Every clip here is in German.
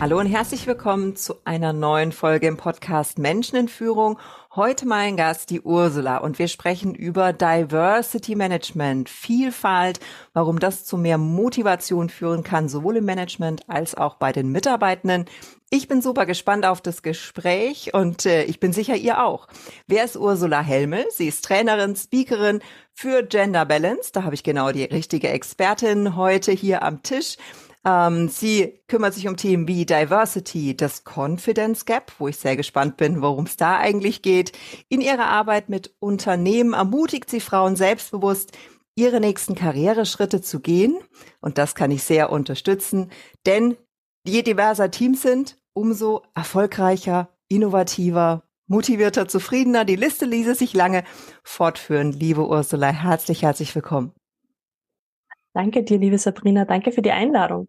Hallo und herzlich willkommen zu einer neuen Folge im Podcast Menschen in Führung. Heute mein Gast, die Ursula, und wir sprechen über Diversity Management, Vielfalt, warum das zu mehr Motivation führen kann, sowohl im Management als auch bei den Mitarbeitenden. Ich bin super gespannt auf das Gespräch und äh, ich bin sicher, ihr auch. Wer ist Ursula Helmel? Sie ist Trainerin, Speakerin für Gender Balance. Da habe ich genau die richtige Expertin heute hier am Tisch. Ähm, sie kümmert sich um Themen wie Diversity, das Confidence Gap, wo ich sehr gespannt bin, worum es da eigentlich geht. In ihrer Arbeit mit Unternehmen ermutigt sie Frauen selbstbewusst, ihre nächsten Karriereschritte zu gehen. Und das kann ich sehr unterstützen, denn je diverser Teams sind, umso erfolgreicher, innovativer, motivierter, zufriedener. Die Liste ließe sich lange fortführen. Liebe Ursula, herzlich, herzlich willkommen. Danke dir, liebe Sabrina. Danke für die Einladung.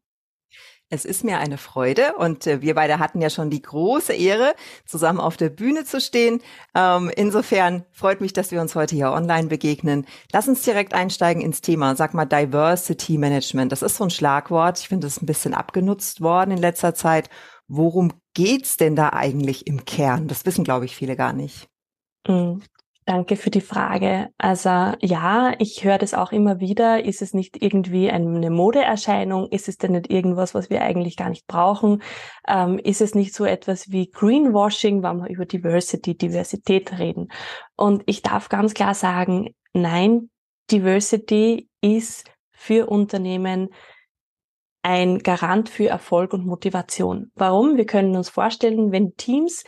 Es ist mir eine Freude und äh, wir beide hatten ja schon die große Ehre, zusammen auf der Bühne zu stehen. Ähm, insofern freut mich, dass wir uns heute hier online begegnen. Lass uns direkt einsteigen ins Thema. Sag mal Diversity Management. Das ist so ein Schlagwort. Ich finde, das ist ein bisschen abgenutzt worden in letzter Zeit. Worum geht's denn da eigentlich im Kern? Das wissen, glaube ich, viele gar nicht. Danke für die Frage. Also ja, ich höre das auch immer wieder. Ist es nicht irgendwie eine Modeerscheinung? Ist es denn nicht irgendwas, was wir eigentlich gar nicht brauchen? Ähm, ist es nicht so etwas wie Greenwashing, wenn wir über Diversity, Diversität reden? Und ich darf ganz klar sagen, nein, Diversity ist für Unternehmen ein Garant für Erfolg und Motivation. Warum? Wir können uns vorstellen, wenn Teams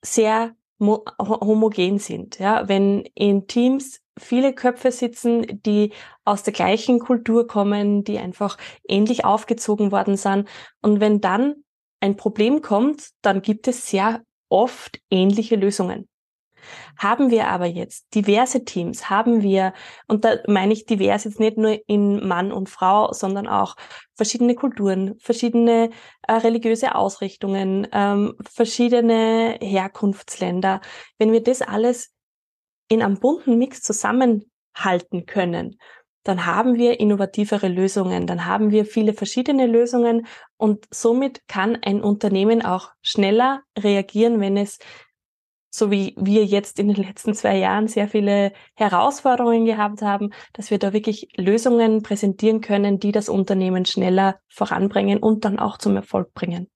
sehr homogen sind. Ja, wenn in Teams viele Köpfe sitzen, die aus der gleichen Kultur kommen, die einfach ähnlich aufgezogen worden sind. Und wenn dann ein Problem kommt, dann gibt es sehr oft ähnliche Lösungen. Haben wir aber jetzt diverse Teams, haben wir, und da meine ich divers jetzt nicht nur in Mann und Frau, sondern auch verschiedene Kulturen, verschiedene äh, religiöse Ausrichtungen, ähm, verschiedene Herkunftsländer. Wenn wir das alles in einem bunten Mix zusammenhalten können, dann haben wir innovativere Lösungen, dann haben wir viele verschiedene Lösungen und somit kann ein Unternehmen auch schneller reagieren, wenn es so wie wir jetzt in den letzten zwei Jahren sehr viele Herausforderungen gehabt haben, dass wir da wirklich Lösungen präsentieren können, die das Unternehmen schneller voranbringen und dann auch zum Erfolg bringen.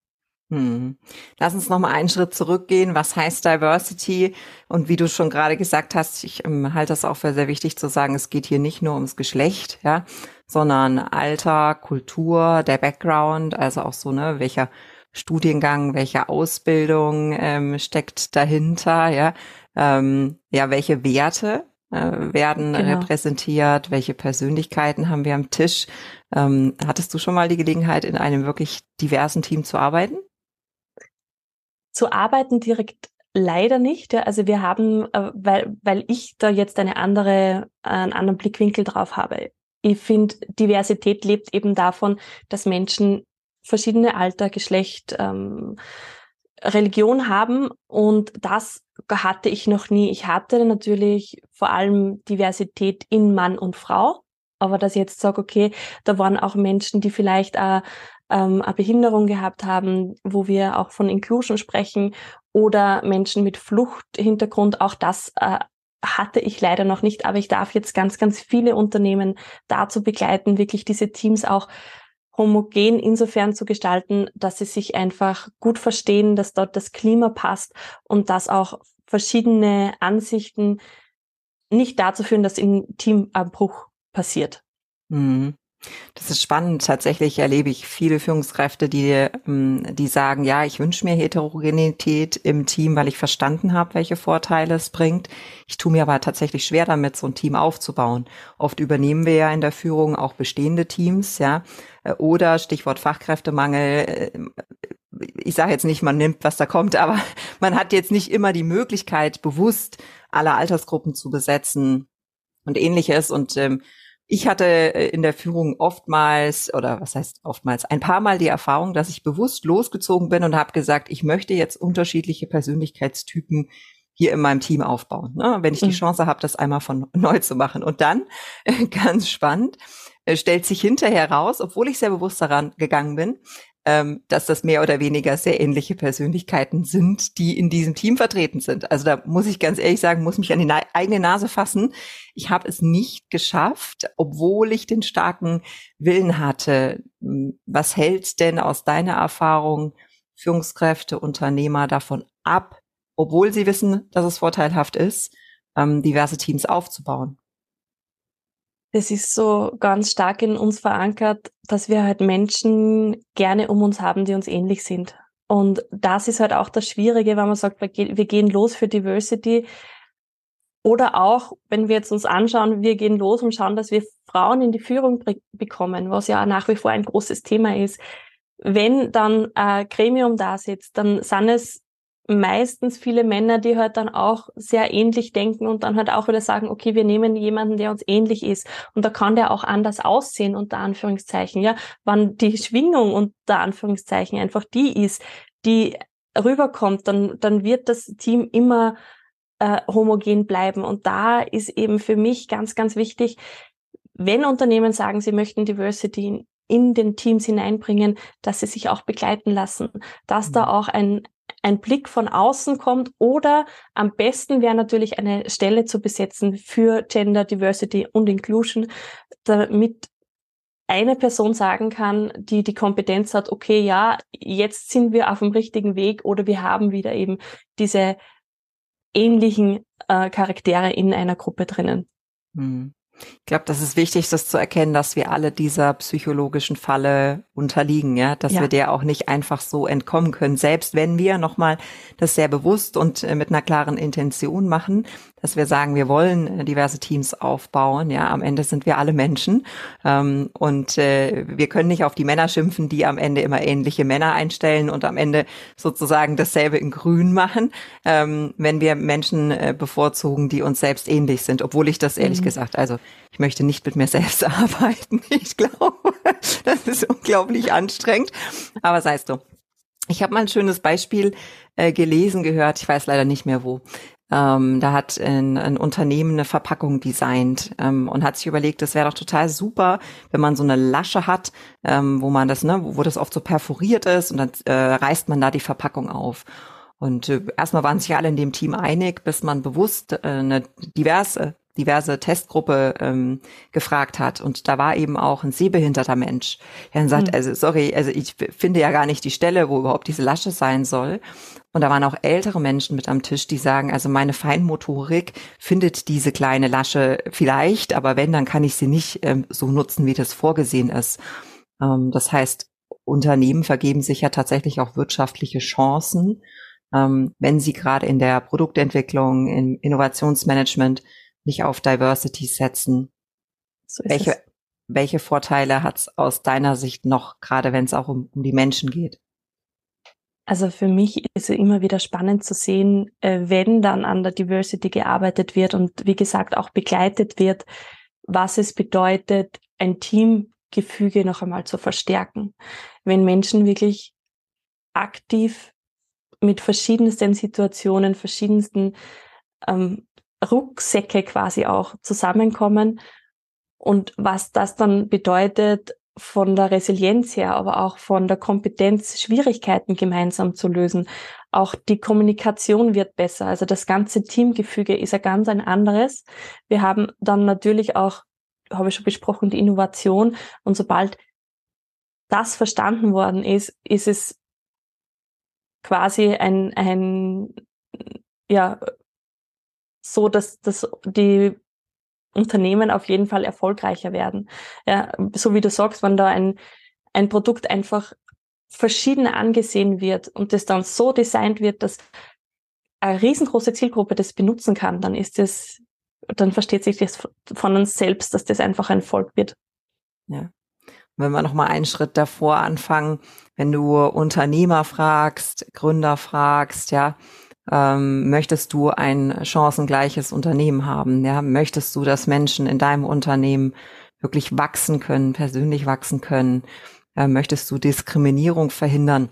Hm. Lass uns noch mal einen Schritt zurückgehen. Was heißt Diversity? Und wie du schon gerade gesagt hast, ich ähm, halte das auch für sehr wichtig zu sagen, es geht hier nicht nur ums Geschlecht, ja, sondern Alter, Kultur, der Background, also auch so, ne, welcher Studiengang, welche Ausbildung ähm, steckt dahinter, ja, ähm, ja, welche Werte äh, werden genau. repräsentiert, welche Persönlichkeiten haben wir am Tisch. Ähm, hattest du schon mal die Gelegenheit, in einem wirklich diversen Team zu arbeiten? Zu arbeiten direkt leider nicht. Ja. Also wir haben, äh, weil, weil ich da jetzt eine andere, einen anderen Blickwinkel drauf habe. Ich finde, Diversität lebt eben davon, dass Menschen verschiedene Alter, Geschlecht, ähm, Religion haben und das hatte ich noch nie. Ich hatte natürlich vor allem Diversität in Mann und Frau, aber dass ich jetzt sage, okay, da waren auch Menschen, die vielleicht äh, ähm, eine Behinderung gehabt haben, wo wir auch von Inclusion sprechen oder Menschen mit Fluchthintergrund, auch das äh, hatte ich leider noch nicht, aber ich darf jetzt ganz, ganz viele Unternehmen dazu begleiten, wirklich diese Teams auch homogen insofern zu gestalten, dass sie sich einfach gut verstehen, dass dort das Klima passt und dass auch verschiedene Ansichten nicht dazu führen, dass im Teamabbruch passiert. Mhm. Das ist spannend. Tatsächlich erlebe ich viele Führungskräfte, die, ähm, die sagen, ja, ich wünsche mir Heterogenität im Team, weil ich verstanden habe, welche Vorteile es bringt. Ich tue mir aber tatsächlich schwer damit, so ein Team aufzubauen. Oft übernehmen wir ja in der Führung auch bestehende Teams, ja. Äh, oder Stichwort Fachkräftemangel, äh, ich sage jetzt nicht, man nimmt, was da kommt, aber man hat jetzt nicht immer die Möglichkeit, bewusst alle Altersgruppen zu besetzen und ähnliches. Und ähm, ich hatte äh, in der Führung oftmals, oder was heißt oftmals, ein paar Mal die Erfahrung, dass ich bewusst losgezogen bin und habe gesagt, ich möchte jetzt unterschiedliche Persönlichkeitstypen hier in meinem Team aufbauen, ne? wenn ich die mhm. Chance habe, das einmal von neu zu machen. Und dann, ganz spannend, äh, stellt sich hinterher raus, obwohl ich sehr bewusst daran gegangen bin, ähm, dass das mehr oder weniger sehr ähnliche Persönlichkeiten sind, die in diesem Team vertreten sind. Also da muss ich ganz ehrlich sagen, muss mich an die Na eigene Nase fassen. Ich habe es nicht geschafft, obwohl ich den starken Willen hatte. Was hält denn aus deiner Erfahrung Führungskräfte, Unternehmer davon ab, obwohl sie wissen, dass es vorteilhaft ist, ähm, diverse Teams aufzubauen? Das ist so ganz stark in uns verankert, dass wir halt Menschen gerne um uns haben, die uns ähnlich sind. Und das ist halt auch das Schwierige, wenn man sagt, wir gehen los für Diversity. Oder auch, wenn wir jetzt uns anschauen, wir gehen los und schauen, dass wir Frauen in die Führung bekommen, was ja nach wie vor ein großes Thema ist. Wenn dann ein Gremium da sitzt, dann sind es meistens viele Männer, die halt dann auch sehr ähnlich denken und dann halt auch wieder sagen, okay, wir nehmen jemanden, der uns ähnlich ist. Und da kann der auch anders aussehen, unter Anführungszeichen, ja. Wann die Schwingung unter Anführungszeichen einfach die ist, die rüberkommt, dann, dann wird das Team immer äh, homogen bleiben. Und da ist eben für mich ganz, ganz wichtig, wenn Unternehmen sagen, sie möchten Diversity in den Teams hineinbringen, dass sie sich auch begleiten lassen, dass da mhm. auch ein, ein Blick von außen kommt oder am besten wäre natürlich eine Stelle zu besetzen für Gender Diversity und Inclusion, damit eine Person sagen kann, die die Kompetenz hat, okay, ja, jetzt sind wir auf dem richtigen Weg oder wir haben wieder eben diese ähnlichen äh, Charaktere in einer Gruppe drinnen. Hm. Ich glaube, das ist wichtig, das zu erkennen, dass wir alle dieser psychologischen Falle unterliegen, ja, dass ja. wir der auch nicht einfach so entkommen können, selbst wenn wir nochmal das sehr bewusst und äh, mit einer klaren Intention machen, dass wir sagen, wir wollen äh, diverse Teams aufbauen. Ja, am Ende sind wir alle Menschen ähm, und äh, wir können nicht auf die Männer schimpfen, die am Ende immer ähnliche Männer einstellen und am Ende sozusagen dasselbe in Grün machen, ähm, wenn wir Menschen äh, bevorzugen, die uns selbst ähnlich sind. Obwohl ich das ehrlich mhm. gesagt, also ich möchte nicht mit mir selbst arbeiten. Ich glaube, das ist unglaublich anstrengend. Aber sei es so. Ich habe mal ein schönes Beispiel äh, gelesen, gehört, ich weiß leider nicht mehr wo. Ähm, da hat ein, ein, Unternehmen eine Verpackung designt ähm, und hat sich überlegt, es wäre doch total super, wenn man so eine Lasche hat, ähm, wo man das, ne, wo, wo das oft so perforiert ist und dann äh, reißt man da die Verpackung auf. Und äh, erstmal waren sich alle in dem Team einig, bis man bewusst äh, eine diverse diverse Testgruppe ähm, gefragt hat und da war eben auch ein sehbehinderter Mensch. Er hat gesagt, mhm. also sorry, also ich finde ja gar nicht die Stelle, wo überhaupt diese Lasche sein soll. Und da waren auch ältere Menschen mit am Tisch, die sagen, also meine Feinmotorik findet diese kleine Lasche vielleicht, aber wenn, dann kann ich sie nicht ähm, so nutzen, wie das vorgesehen ist. Ähm, das heißt, Unternehmen vergeben sich ja tatsächlich auch wirtschaftliche Chancen, ähm, wenn sie gerade in der Produktentwicklung, im Innovationsmanagement nicht auf Diversity setzen. So welche, welche Vorteile hat es aus deiner Sicht noch, gerade wenn es auch um, um die Menschen geht? Also für mich ist es immer wieder spannend zu sehen, äh, wenn dann an der Diversity gearbeitet wird und wie gesagt auch begleitet wird, was es bedeutet, ein Teamgefüge noch einmal zu verstärken. Wenn Menschen wirklich aktiv mit verschiedensten Situationen, verschiedensten ähm, Rucksäcke quasi auch zusammenkommen und was das dann bedeutet von der Resilienz her, aber auch von der Kompetenz, Schwierigkeiten gemeinsam zu lösen. Auch die Kommunikation wird besser. Also das ganze Teamgefüge ist ja ganz ein anderes. Wir haben dann natürlich auch, habe ich schon besprochen, die Innovation. Und sobald das verstanden worden ist, ist es quasi ein, ein, ja, so, dass, dass die Unternehmen auf jeden Fall erfolgreicher werden. Ja, so wie du sagst, wenn da ein, ein Produkt einfach verschieden angesehen wird und das dann so designt wird, dass eine riesengroße Zielgruppe das benutzen kann, dann ist das, dann versteht sich das von uns selbst, dass das einfach ein Volk wird. Ja. wenn wir noch mal einen Schritt davor anfangen, wenn du Unternehmer fragst, Gründer fragst, ja, ähm, möchtest du ein chancengleiches Unternehmen haben? Ja, möchtest du, dass Menschen in deinem Unternehmen wirklich wachsen können, persönlich wachsen können? Äh, möchtest du Diskriminierung verhindern?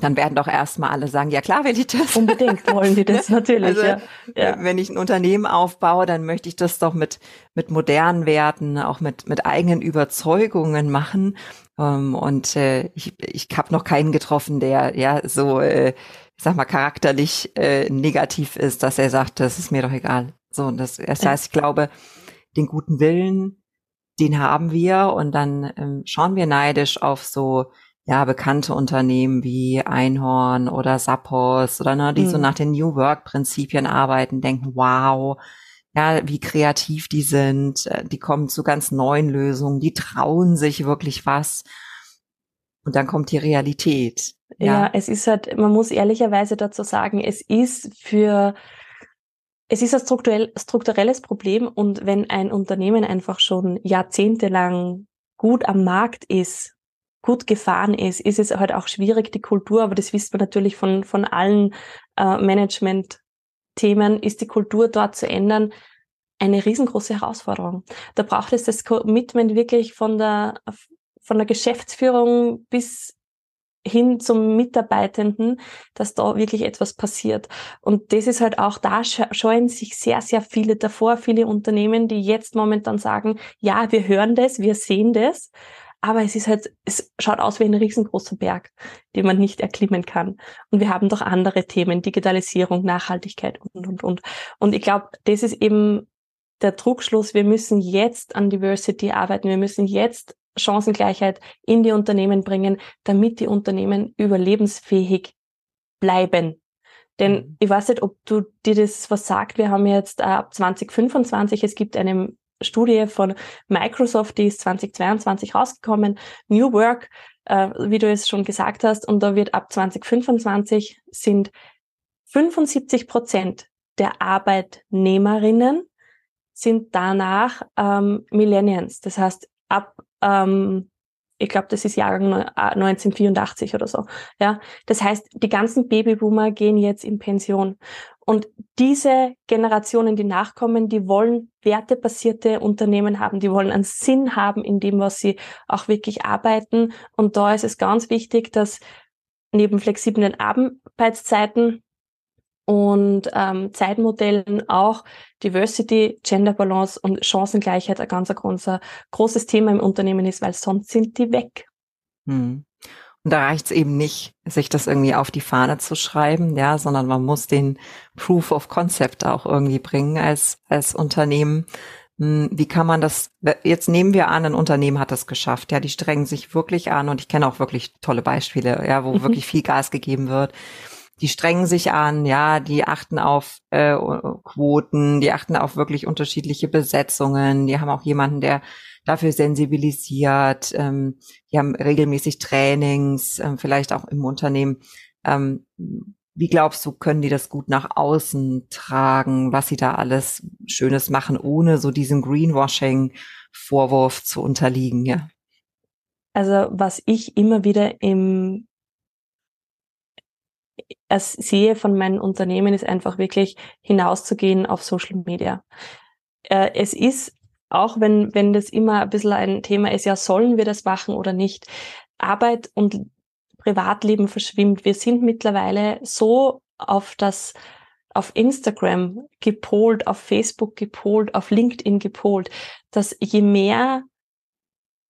dann werden doch erstmal alle sagen, ja klar will ich das. Unbedingt wollen die das natürlich. Also, ja. ja. Wenn ich ein Unternehmen aufbaue, dann möchte ich das doch mit, mit modernen Werten, auch mit, mit eigenen Überzeugungen machen. Ähm, und äh, ich, ich habe noch keinen getroffen, der ja so, äh, sag mal, charakterlich äh, negativ ist, dass er sagt, das ist mir doch egal. So, das, das heißt, ich glaube, den guten Willen, den haben wir und dann ähm, schauen wir neidisch auf so ja, bekannte Unternehmen wie Einhorn oder Sappos oder ne, die mhm. so nach den New Work Prinzipien arbeiten, denken, wow, ja, wie kreativ die sind, äh, die kommen zu ganz neuen Lösungen, die trauen sich wirklich was. Und dann kommt die Realität. Ja, ja es ist halt, man muss ehrlicherweise dazu sagen, es ist für es ist ein strukturell, strukturelles Problem und wenn ein Unternehmen einfach schon jahrzehntelang gut am Markt ist gut gefahren ist, ist es halt auch schwierig, die Kultur, aber das wissen wir natürlich von, von allen äh, Management-Themen, ist die Kultur dort zu ändern, eine riesengroße Herausforderung. Da braucht es das Commitment wirklich von der, von der Geschäftsführung bis hin zum Mitarbeitenden, dass da wirklich etwas passiert. Und das ist halt auch, da scheuen sich sehr, sehr viele davor, viele Unternehmen, die jetzt momentan sagen, ja, wir hören das, wir sehen das, aber es ist halt, es schaut aus wie ein riesengroßer Berg, den man nicht erklimmen kann. Und wir haben doch andere Themen, Digitalisierung, Nachhaltigkeit und, und, und. Und ich glaube, das ist eben der Druckschluss. Wir müssen jetzt an Diversity arbeiten. Wir müssen jetzt Chancengleichheit in die Unternehmen bringen, damit die Unternehmen überlebensfähig bleiben. Denn mhm. ich weiß nicht, ob du dir das was sagt. Wir haben jetzt äh, ab 2025, es gibt eine Studie von Microsoft, die ist 2022 rausgekommen, New Work, äh, wie du es schon gesagt hast, und da wird ab 2025 sind 75 Prozent der Arbeitnehmerinnen sind danach ähm, Millennials. Das heißt, ab ähm, ich glaube, das ist Jahrgang 1984 äh, oder so. Ja, das heißt, die ganzen Babyboomer gehen jetzt in Pension. Und diese Generationen, die nachkommen, die wollen wertebasierte Unternehmen haben, die wollen einen Sinn haben in dem, was sie auch wirklich arbeiten. Und da ist es ganz wichtig, dass neben flexiblen Arbeitszeiten und ähm, Zeitmodellen auch Diversity, Gender Balance und Chancengleichheit ein ganz ein großer, großes Thema im Unternehmen ist, weil sonst sind die weg. Hm. Und da reicht es eben nicht, sich das irgendwie auf die Fahne zu schreiben, ja, sondern man muss den Proof of Concept auch irgendwie bringen als, als Unternehmen. Hm, wie kann man das, jetzt nehmen wir an, ein Unternehmen hat das geschafft, ja, die strengen sich wirklich an und ich kenne auch wirklich tolle Beispiele, ja, wo mhm. wirklich viel Gas gegeben wird die strengen sich an, ja, die achten auf äh, Quoten, die achten auf wirklich unterschiedliche Besetzungen, die haben auch jemanden, der dafür sensibilisiert, ähm, die haben regelmäßig Trainings, ähm, vielleicht auch im Unternehmen. Ähm, wie glaubst du, können die das gut nach außen tragen, was sie da alles Schönes machen, ohne so diesen Greenwashing-Vorwurf zu unterliegen, ja? Also was ich immer wieder im sehe von meinen Unternehmen, ist einfach wirklich hinauszugehen auf Social Media. Äh, es ist, auch wenn, wenn das immer ein bisschen ein Thema ist, ja, sollen wir das machen oder nicht? Arbeit und Privatleben verschwimmt. Wir sind mittlerweile so auf das, auf Instagram gepolt, auf Facebook gepolt, auf LinkedIn gepolt, dass je mehr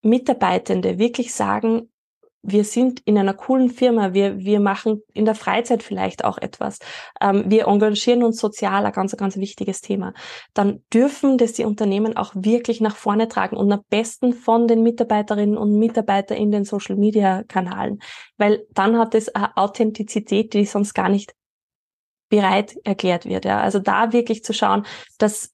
Mitarbeitende wirklich sagen, wir sind in einer coolen Firma, wir, wir machen in der Freizeit vielleicht auch etwas, ähm, wir engagieren uns sozial, ein ganz, ganz wichtiges Thema, dann dürfen das die Unternehmen auch wirklich nach vorne tragen und am besten von den Mitarbeiterinnen und Mitarbeitern in den Social-Media-Kanalen, weil dann hat es eine Authentizität, die sonst gar nicht bereit erklärt wird. Ja. Also da wirklich zu schauen, dass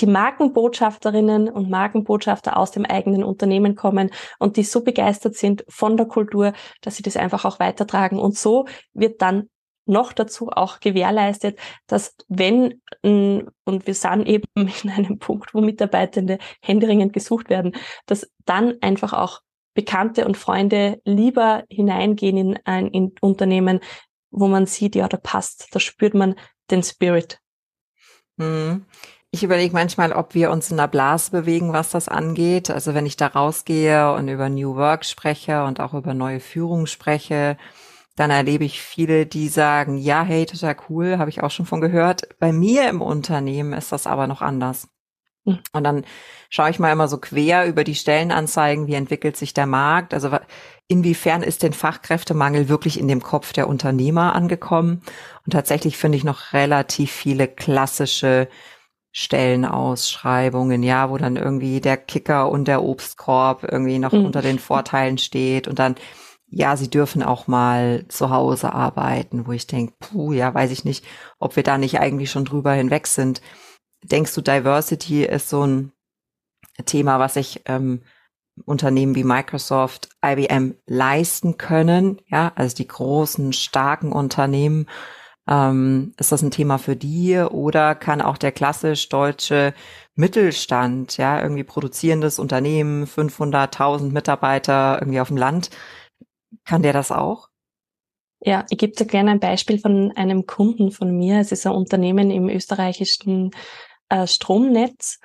die Markenbotschafterinnen und Markenbotschafter aus dem eigenen Unternehmen kommen und die so begeistert sind von der Kultur, dass sie das einfach auch weitertragen. Und so wird dann noch dazu auch gewährleistet, dass wenn, und wir sind eben in einem Punkt, wo Mitarbeitende händeringend gesucht werden, dass dann einfach auch Bekannte und Freunde lieber hineingehen in ein in Unternehmen, wo man sieht, ja, da passt, da spürt man den Spirit. Hm. Ich überlege manchmal, ob wir uns in einer Blase bewegen, was das angeht. Also wenn ich da rausgehe und über New Work spreche und auch über neue Führung spreche, dann erlebe ich viele, die sagen, ja, hey, total cool, habe ich auch schon von gehört. Bei mir im Unternehmen ist das aber noch anders. Hm. Und dann schaue ich mal immer so quer über die Stellenanzeigen, wie entwickelt sich der Markt. Also inwiefern ist denn Fachkräftemangel wirklich in dem Kopf der Unternehmer angekommen? Und tatsächlich finde ich noch relativ viele klassische Stellenausschreibungen, ja, wo dann irgendwie der Kicker und der Obstkorb irgendwie noch mhm. unter den Vorteilen steht und dann, ja, sie dürfen auch mal zu Hause arbeiten, wo ich denke, puh, ja, weiß ich nicht, ob wir da nicht eigentlich schon drüber hinweg sind. Denkst du, Diversity ist so ein Thema, was sich ähm, Unternehmen wie Microsoft, IBM leisten können, ja, also die großen, starken Unternehmen, ähm, ist das ein Thema für die oder kann auch der klassisch deutsche Mittelstand, ja, irgendwie produzierendes Unternehmen, 500.000 Mitarbeiter irgendwie auf dem Land, kann der das auch? Ja, ich gebe dir gerne ein Beispiel von einem Kunden von mir. Es ist ein Unternehmen im österreichischen äh, Stromnetz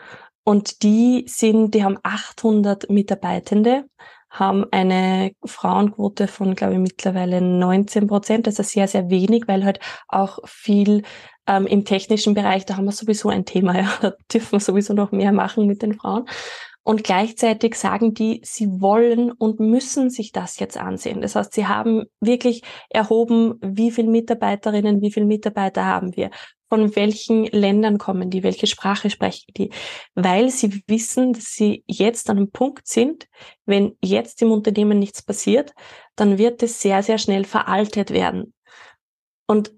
und die sind, die haben 800 Mitarbeitende haben eine Frauenquote von, glaube ich, mittlerweile 19 Prozent. Das ist sehr, sehr wenig, weil halt auch viel ähm, im technischen Bereich, da haben wir sowieso ein Thema, ja, da dürfen wir sowieso noch mehr machen mit den Frauen. Und gleichzeitig sagen die, sie wollen und müssen sich das jetzt ansehen. Das heißt, sie haben wirklich erhoben, wie viele Mitarbeiterinnen, wie viele Mitarbeiter haben wir von welchen Ländern kommen die, welche Sprache sprechen die, weil sie wissen, dass sie jetzt an einem Punkt sind, wenn jetzt im Unternehmen nichts passiert, dann wird es sehr, sehr schnell veraltet werden. Und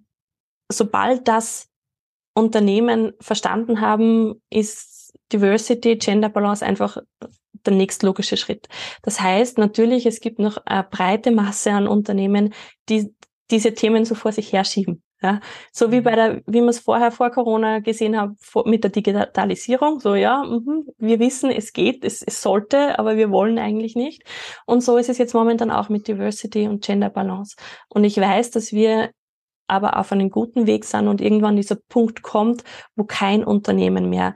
sobald das Unternehmen verstanden haben, ist Diversity, Gender Balance einfach der nächstlogische Schritt. Das heißt natürlich, es gibt noch eine breite Masse an Unternehmen, die diese Themen so vor sich herschieben. Ja, so wie bei mhm. der, wie man es vorher vor Corona gesehen hat, mit der Digitalisierung, so ja, mh, wir wissen, es geht, es, es sollte, aber wir wollen eigentlich nicht. Und so ist es jetzt momentan auch mit Diversity und Gender Balance. Und ich weiß, dass wir aber auf einem guten Weg sind und irgendwann dieser Punkt kommt, wo kein Unternehmen mehr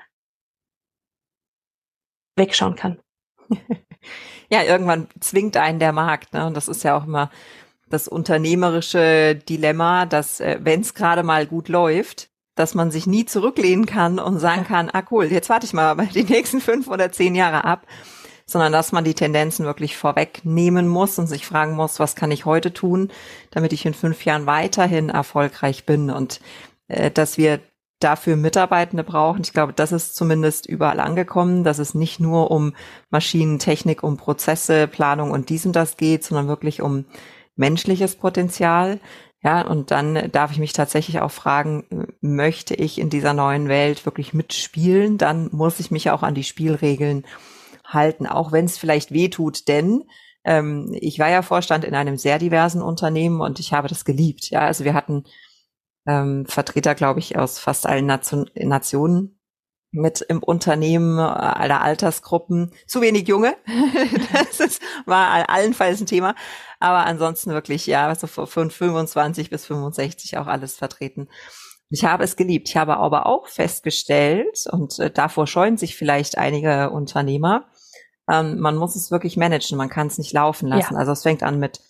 wegschauen kann. Ja, irgendwann zwingt einen der Markt, ne? Und das ist ja auch immer das unternehmerische Dilemma, dass äh, wenn es gerade mal gut läuft, dass man sich nie zurücklehnen kann und sagen kann, ah cool, jetzt warte ich mal die nächsten fünf oder zehn Jahre ab, sondern dass man die Tendenzen wirklich vorwegnehmen muss und sich fragen muss, was kann ich heute tun, damit ich in fünf Jahren weiterhin erfolgreich bin und äh, dass wir dafür Mitarbeitende brauchen. Ich glaube, das ist zumindest überall angekommen, dass es nicht nur um Maschinentechnik, um Prozesse, Planung und dies und das geht, sondern wirklich um menschliches Potenzial. Ja, und dann darf ich mich tatsächlich auch fragen, möchte ich in dieser neuen Welt wirklich mitspielen? Dann muss ich mich auch an die Spielregeln halten, auch wenn es vielleicht weh tut, denn ähm, ich war ja Vorstand in einem sehr diversen Unternehmen und ich habe das geliebt. Ja, also wir hatten ähm, Vertreter, glaube ich, aus fast allen Nation Nationen mit im Unternehmen äh, aller Altersgruppen. Zu wenig Junge. das ist, war allenfalls ein Thema. Aber ansonsten wirklich, ja, so von 25 bis 65 auch alles vertreten. Ich habe es geliebt. Ich habe aber auch festgestellt, und äh, davor scheuen sich vielleicht einige Unternehmer, ähm, man muss es wirklich managen, man kann es nicht laufen lassen. Ja. Also es fängt an mit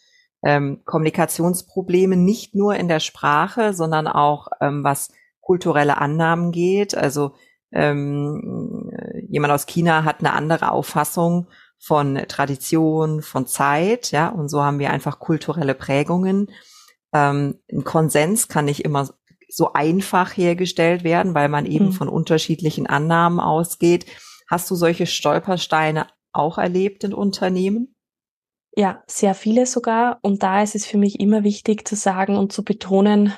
ähm, Kommunikationsproblemen, nicht nur in der Sprache, sondern auch ähm, was kulturelle Annahmen geht. Also ähm, jemand aus China hat eine andere Auffassung von Tradition, von Zeit, ja, und so haben wir einfach kulturelle Prägungen. Ähm, ein Konsens kann nicht immer so einfach hergestellt werden, weil man eben mhm. von unterschiedlichen Annahmen ausgeht. Hast du solche Stolpersteine auch erlebt in Unternehmen? Ja, sehr viele sogar. Und da ist es für mich immer wichtig zu sagen und zu betonen,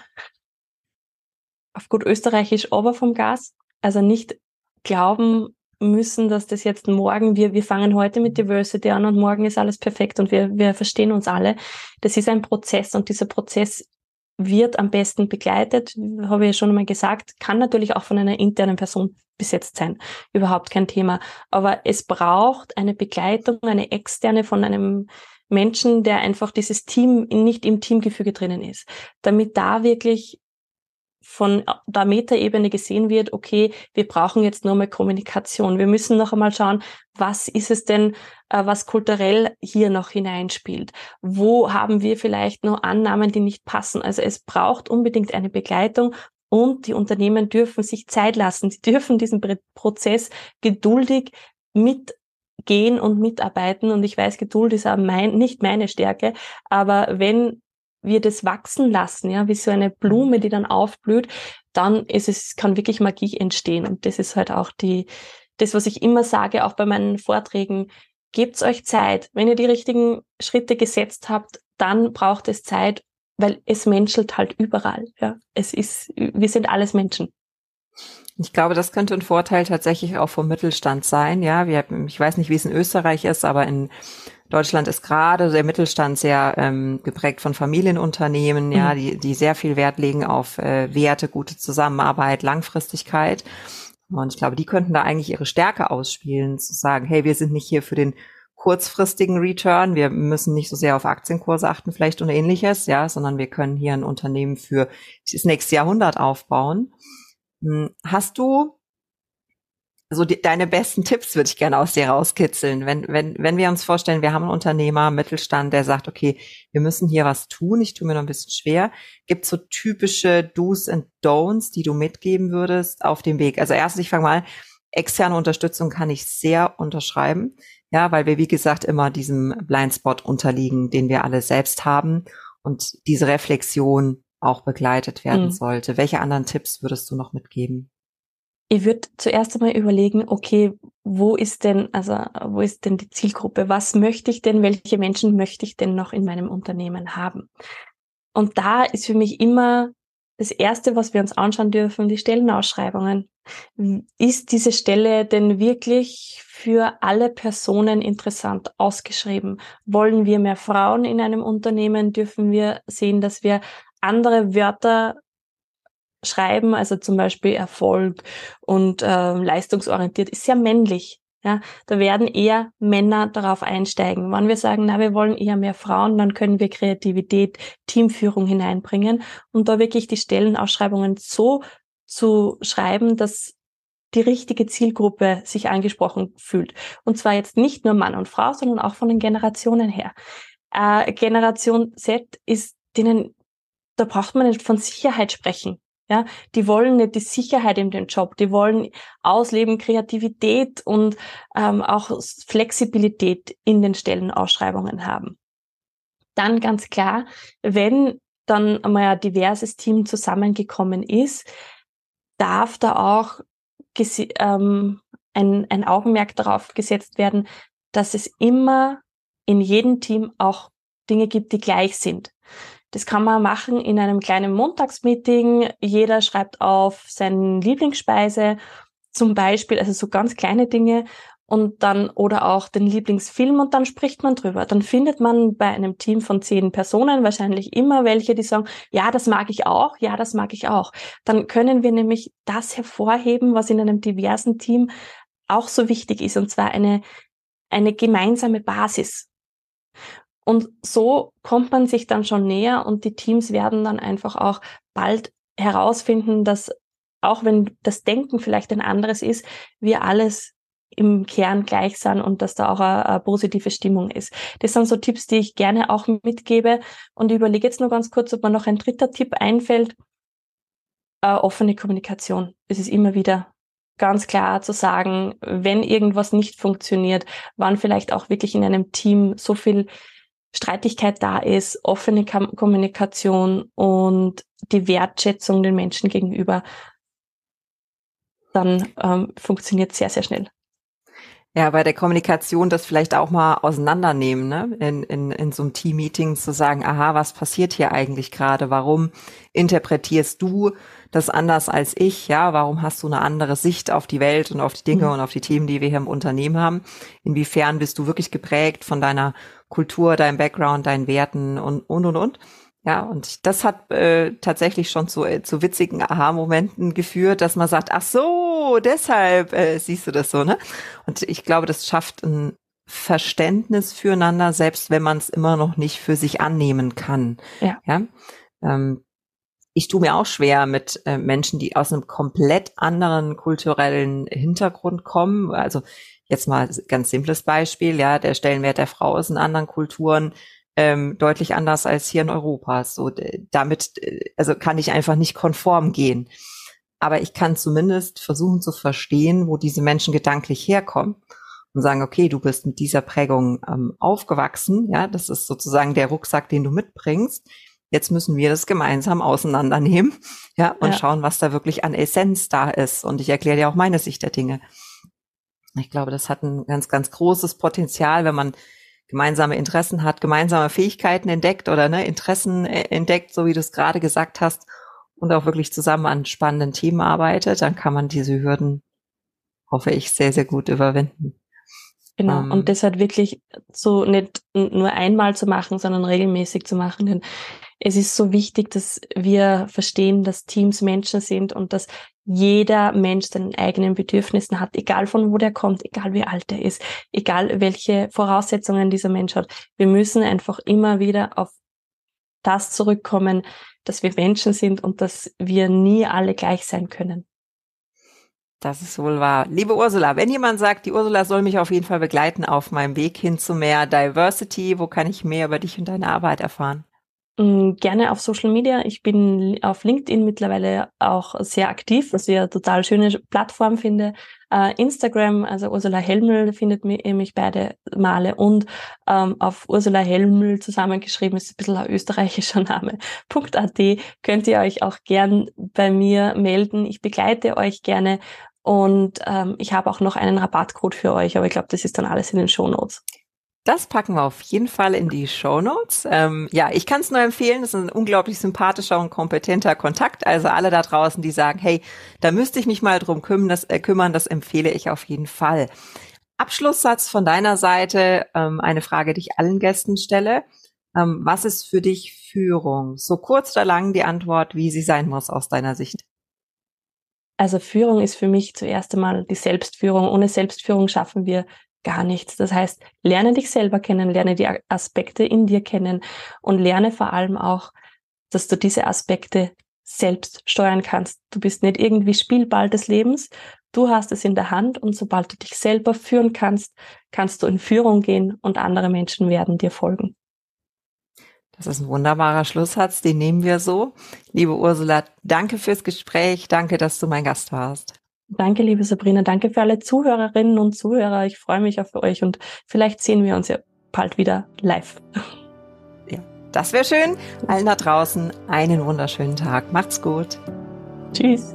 auf gut österreichisch aber vom Gas. Also nicht glauben müssen, dass das jetzt morgen, wir, wir fangen heute mit Diversity an und morgen ist alles perfekt und wir, wir verstehen uns alle. Das ist ein Prozess und dieser Prozess wird am besten begleitet, habe ich schon mal gesagt, kann natürlich auch von einer internen Person besetzt sein. Überhaupt kein Thema. Aber es braucht eine Begleitung, eine externe von einem Menschen, der einfach dieses Team nicht im Teamgefüge drinnen ist, damit da wirklich von der Metaebene gesehen wird, okay, wir brauchen jetzt nur mal Kommunikation. Wir müssen noch einmal schauen, was ist es denn, äh, was kulturell hier noch hineinspielt? Wo haben wir vielleicht noch Annahmen, die nicht passen? Also es braucht unbedingt eine Begleitung und die Unternehmen dürfen sich Zeit lassen. Sie dürfen diesen Prozess geduldig mitgehen und mitarbeiten. Und ich weiß, Geduld ist auch mein, nicht meine Stärke. Aber wenn wir das wachsen lassen, ja, wie so eine Blume, die dann aufblüht, dann ist es, kann wirklich Magie entstehen. Und das ist halt auch die, das, was ich immer sage, auch bei meinen Vorträgen, gebt's euch Zeit. Wenn ihr die richtigen Schritte gesetzt habt, dann braucht es Zeit, weil es menschelt halt überall. Ja, es ist, wir sind alles Menschen. Ich glaube, das könnte ein Vorteil tatsächlich auch vom Mittelstand sein. Ja, wir, ich weiß nicht, wie es in Österreich ist, aber in Deutschland ist gerade der Mittelstand sehr ähm, geprägt von Familienunternehmen, ja, mhm. die, die sehr viel Wert legen auf äh, Werte, gute Zusammenarbeit, Langfristigkeit. Und ich glaube, die könnten da eigentlich ihre Stärke ausspielen, zu sagen, hey, wir sind nicht hier für den kurzfristigen Return, wir müssen nicht so sehr auf Aktienkurse achten vielleicht und ähnliches, ja, sondern wir können hier ein Unternehmen für das nächste Jahrhundert aufbauen. Hm, hast du so die, deine besten Tipps würde ich gerne aus dir rauskitzeln. Wenn, wenn, wenn wir uns vorstellen, wir haben einen Unternehmer, Mittelstand, der sagt, okay, wir müssen hier was tun, ich tue mir noch ein bisschen schwer. Gibt so typische Do's and Don'ts, die du mitgeben würdest auf dem Weg? Also erstens, ich fange mal, externe Unterstützung kann ich sehr unterschreiben. Ja, weil wir, wie gesagt, immer diesem Blindspot unterliegen, den wir alle selbst haben und diese Reflexion auch begleitet werden mhm. sollte. Welche anderen Tipps würdest du noch mitgeben? Ich würde zuerst einmal überlegen, okay, wo ist denn, also wo ist denn die Zielgruppe? Was möchte ich denn? Welche Menschen möchte ich denn noch in meinem Unternehmen haben? Und da ist für mich immer das erste, was wir uns anschauen dürfen, die Stellenausschreibungen. Ist diese Stelle denn wirklich für alle Personen interessant ausgeschrieben? Wollen wir mehr Frauen in einem Unternehmen? Dürfen wir sehen, dass wir andere Wörter schreiben, also zum Beispiel Erfolg und äh, leistungsorientiert, ist sehr männlich. Ja, da werden eher Männer darauf einsteigen. Wenn wir sagen, na, wir wollen eher mehr Frauen, dann können wir Kreativität, Teamführung hineinbringen und da wirklich die Stellenausschreibungen so zu schreiben, dass die richtige Zielgruppe sich angesprochen fühlt. Und zwar jetzt nicht nur Mann und Frau, sondern auch von den Generationen her. Äh, Generation Z ist denen, da braucht man nicht von Sicherheit sprechen. Ja, die wollen nicht die Sicherheit in dem Job, die wollen ausleben Kreativität und ähm, auch Flexibilität in den Stellenausschreibungen haben. Dann ganz klar, wenn dann einmal ein diverses Team zusammengekommen ist, darf da auch ähm, ein, ein Augenmerk darauf gesetzt werden, dass es immer in jedem Team auch Dinge gibt, die gleich sind. Das kann man machen in einem kleinen Montagsmeeting. Jeder schreibt auf seine Lieblingsspeise, zum Beispiel, also so ganz kleine Dinge und dann oder auch den Lieblingsfilm und dann spricht man drüber. Dann findet man bei einem Team von zehn Personen wahrscheinlich immer welche, die sagen, ja, das mag ich auch, ja, das mag ich auch. Dann können wir nämlich das hervorheben, was in einem diversen Team auch so wichtig ist, und zwar eine, eine gemeinsame Basis. Und so kommt man sich dann schon näher und die Teams werden dann einfach auch bald herausfinden, dass auch wenn das Denken vielleicht ein anderes ist, wir alles im Kern gleich sind und dass da auch eine, eine, positive Stimmung ist. Das sind so Tipps, die ich gerne auch mitgebe. Und ich überlege jetzt nur ganz kurz, ob mir noch ein dritter Tipp einfällt. Äh, offene Kommunikation. Es ist immer wieder ganz klar zu sagen, wenn irgendwas nicht funktioniert, wann vielleicht auch wirklich in einem Team so viel Streitigkeit da ist, offene Kommunikation und die Wertschätzung den Menschen gegenüber, dann ähm, funktioniert sehr, sehr schnell. Ja, bei der Kommunikation das vielleicht auch mal auseinandernehmen, ne? In, in, in so einem Team-Meeting zu sagen, aha, was passiert hier eigentlich gerade? Warum interpretierst du das anders als ich? Ja, warum hast du eine andere Sicht auf die Welt und auf die Dinge mhm. und auf die Themen, die wir hier im Unternehmen haben? Inwiefern bist du wirklich geprägt von deiner Kultur, deinem Background, deinen Werten und, und, und, und? Ja, und das hat äh, tatsächlich schon zu, äh, zu witzigen Aha-Momenten geführt, dass man sagt, ach so, deshalb äh, siehst du das so, ne? Und ich glaube, das schafft ein Verständnis füreinander, selbst wenn man es immer noch nicht für sich annehmen kann. Ja. ja? Ähm, ich tue mir auch schwer mit äh, Menschen, die aus einem komplett anderen kulturellen Hintergrund kommen. Also jetzt mal ganz simples Beispiel, ja, der Stellenwert der Frau ist in anderen Kulturen ähm, deutlich anders als hier in Europa. So damit, äh, also kann ich einfach nicht konform gehen. Aber ich kann zumindest versuchen zu verstehen, wo diese Menschen gedanklich herkommen und sagen, okay, du bist mit dieser Prägung ähm, aufgewachsen, ja, das ist sozusagen der Rucksack, den du mitbringst. Jetzt müssen wir das gemeinsam auseinandernehmen, ja, und ja. schauen, was da wirklich an Essenz da ist. Und ich erkläre dir auch meine Sicht der Dinge. Ich glaube, das hat ein ganz, ganz großes Potenzial, wenn man gemeinsame Interessen hat, gemeinsame Fähigkeiten entdeckt oder ne, Interessen äh, entdeckt, so wie du es gerade gesagt hast, und auch wirklich zusammen an spannenden Themen arbeitet, dann kann man diese Hürden, hoffe ich, sehr, sehr gut überwinden. Genau. Um, und ähm. das halt wirklich so nicht nur einmal zu machen, sondern regelmäßig zu machen. Denn es ist so wichtig, dass wir verstehen, dass Teams Menschen sind und dass jeder Mensch seinen eigenen Bedürfnissen hat, egal von wo der kommt, egal wie alt er ist, egal welche Voraussetzungen dieser Mensch hat. Wir müssen einfach immer wieder auf das zurückkommen, dass wir Menschen sind und dass wir nie alle gleich sein können. Das ist wohl wahr. Liebe Ursula, wenn jemand sagt, die Ursula soll mich auf jeden Fall begleiten auf meinem Weg hin zu mehr Diversity, wo kann ich mehr über dich und deine Arbeit erfahren? Mm, gerne auf Social Media. Ich bin auf LinkedIn mittlerweile auch sehr aktiv, was ich eine total schöne Plattform finde. Uh, Instagram, also Ursula Helmel findet mich, mich beide Male und ähm, auf Ursula Helmel zusammengeschrieben, ist ein bisschen ein österreichischer Name, .at, könnt ihr euch auch gern bei mir melden. Ich begleite euch gerne und ähm, ich habe auch noch einen Rabattcode für euch, aber ich glaube, das ist dann alles in den Show Notes. Das packen wir auf jeden Fall in die Show Notes. Ähm, ja, ich kann es nur empfehlen. Das ist ein unglaublich sympathischer und kompetenter Kontakt. Also alle da draußen, die sagen, hey, da müsste ich mich mal drum kümmern, das, äh, kümmern, das empfehle ich auf jeden Fall. Abschlusssatz von deiner Seite, ähm, eine Frage, die ich allen Gästen stelle. Ähm, was ist für dich Führung? So kurz oder lang die Antwort, wie sie sein muss aus deiner Sicht. Also Führung ist für mich zuerst einmal die Selbstführung. Ohne Selbstführung schaffen wir gar nichts. Das heißt, lerne dich selber kennen, lerne die Aspekte in dir kennen und lerne vor allem auch, dass du diese Aspekte selbst steuern kannst. Du bist nicht irgendwie Spielball des Lebens. Du hast es in der Hand und sobald du dich selber führen kannst, kannst du in Führung gehen und andere Menschen werden dir folgen. Das ist ein wunderbarer Schlusssatz, den nehmen wir so. Liebe Ursula, danke fürs Gespräch, danke, dass du mein Gast warst. Danke, liebe Sabrina, danke für alle Zuhörerinnen und Zuhörer. Ich freue mich auf euch und vielleicht sehen wir uns ja bald wieder live. Ja, das wäre schön. Allen da draußen einen wunderschönen Tag. Macht's gut. Tschüss.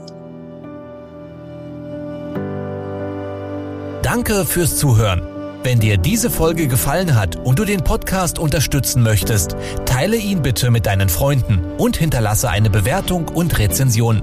Danke fürs Zuhören. Wenn dir diese Folge gefallen hat und du den Podcast unterstützen möchtest, teile ihn bitte mit deinen Freunden und hinterlasse eine Bewertung und Rezension.